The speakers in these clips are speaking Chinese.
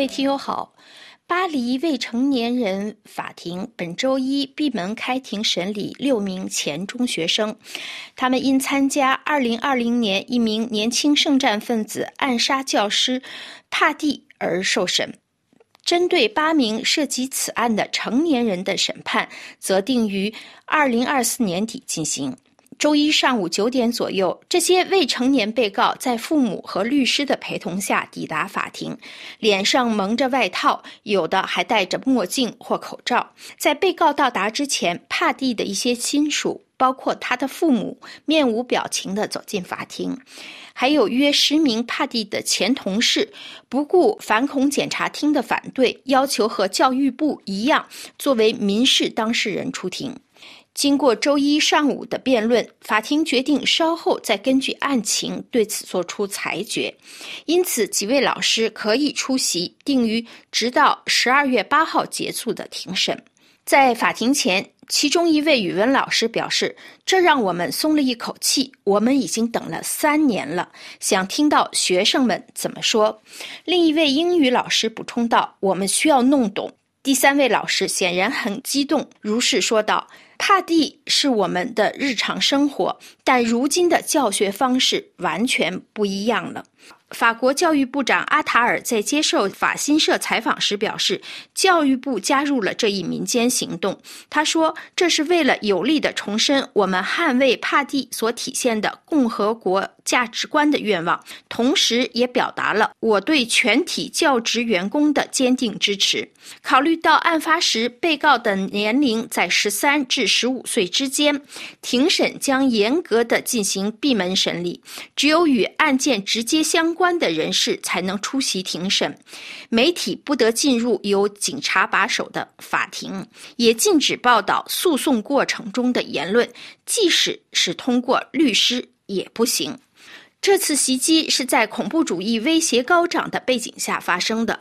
各位听友好，巴黎未成年人法庭本周一闭门开庭审理六名前中学生，他们因参加2020年一名年轻圣战分子暗杀教师帕蒂而受审。针对八名涉及此案的成年人的审判，则定于2024年底进行。周一上午九点左右，这些未成年被告在父母和律师的陪同下抵达法庭，脸上蒙着外套，有的还戴着墨镜或口罩。在被告到达之前，帕蒂的一些亲属，包括他的父母，面无表情地走进法庭，还有约十名帕蒂的前同事，不顾反恐检察厅的反对，要求和教育部一样，作为民事当事人出庭。经过周一上午的辩论，法庭决定稍后再根据案情对此作出裁决，因此几位老师可以出席定于直到十二月八号结束的庭审。在法庭前，其中一位语文老师表示：“这让我们松了一口气，我们已经等了三年了，想听到学生们怎么说。”另一位英语老师补充道：“我们需要弄懂。”第三位老师显然很激动，如是说道。帕蒂是我们的日常生活，但如今的教学方式完全不一样了。法国教育部长阿塔尔在接受法新社采访时表示，教育部加入了这一民间行动。他说：“这是为了有力地重申我们捍卫帕蒂所体现的共和国价值观的愿望，同时也表达了我对全体教职员工的坚定支持。”考虑到案发时被告的年龄在十三至十五岁之间，庭审将严格的进行闭门审理，只有与案件直接相。关的人士才能出席庭审，媒体不得进入由警察把守的法庭，也禁止报道诉讼过程中的言论，即使是通过律师也不行。这次袭击是在恐怖主义威胁高涨的背景下发生的。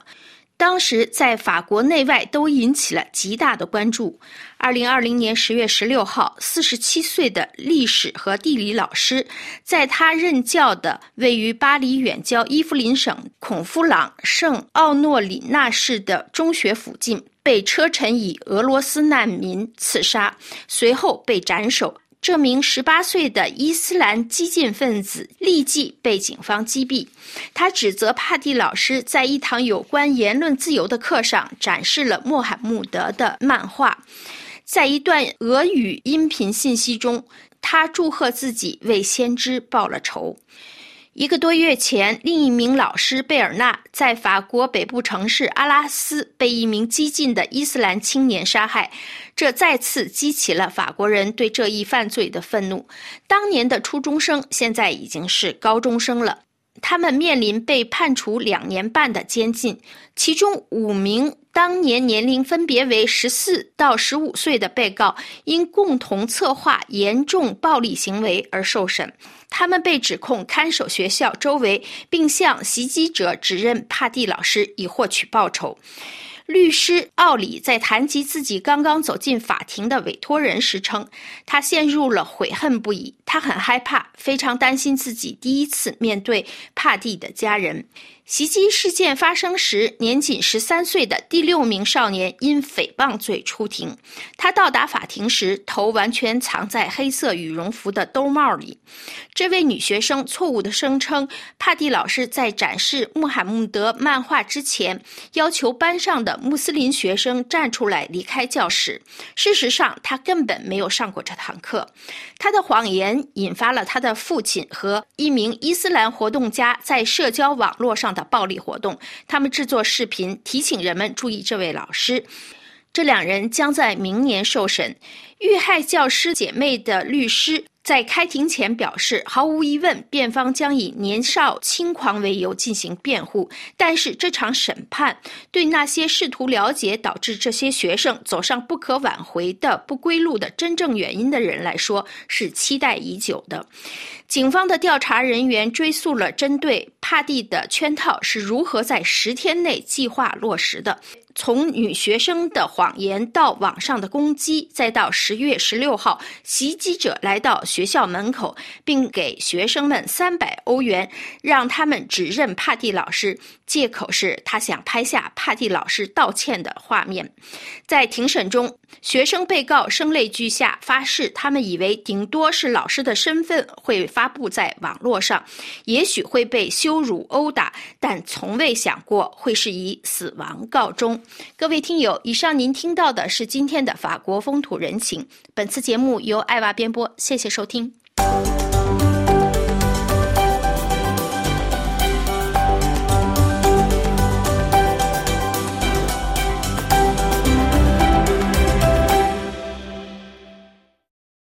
当时在法国内外都引起了极大的关注。二零二零年十月十六号，四十七岁的历史和地理老师，在他任教的位于巴黎远郊伊夫林省孔夫朗圣奥诺里纳市的中学附近，被车臣以俄罗斯难民刺杀，随后被斩首。这名十八岁的伊斯兰激进分子立即被警方击毙。他指责帕蒂老师在一堂有关言论自由的课上展示了穆罕默德的漫画。在一段俄语音频信息中，他祝贺自己为先知报了仇。一个多月前，另一名老师贝尔纳在法国北部城市阿拉斯被一名激进的伊斯兰青年杀害，这再次激起了法国人对这一犯罪的愤怒。当年的初中生现在已经是高中生了，他们面临被判处两年半的监禁，其中五名。当年年龄分别为十四到十五岁的被告，因共同策划严重暴力行为而受审。他们被指控看守学校周围，并向袭击者指认帕蒂老师以获取报酬。律师奥里在谈及自己刚刚走进法庭的委托人时称，他陷入了悔恨不已，他很害怕，非常担心自己第一次面对帕蒂的家人。袭击事件发生时，年仅十三岁的第六名少年因诽谤罪出庭。他到达法庭时，头完全藏在黑色羽绒服的兜帽里。这位女学生错误地声称，帕蒂老师在展示穆罕默德漫画之前，要求班上的穆斯林学生站出来离开教室。事实上，他根本没有上过这堂课。他的谎言引发了他的父亲和一名伊斯兰活动家在社交网络上的暴力活动。他们制作视频提醒人们注意这位老师。这两人将在明年受审。遇害教师姐妹的律师。在开庭前表示，毫无疑问，辩方将以年少轻狂为由进行辩护。但是，这场审判对那些试图了解导致这些学生走上不可挽回的不归路的真正原因的人来说，是期待已久的。警方的调查人员追溯了针对帕蒂的圈套是如何在十天内计划落实的。从女学生的谎言到网上的攻击，再到十月十六号，袭击者来到学校门口，并给学生们三百欧元，让他们指认帕蒂老师，借口是他想拍下帕蒂老师道歉的画面。在庭审中，学生被告声泪俱下，发誓他们以为顶多是老师的身份会发布在网络上，也许会被羞辱殴打，但从未想过会是以死亡告终。各位听友，以上您听到的是今天的法国风土人情。本次节目由艾娃编播，谢谢收听。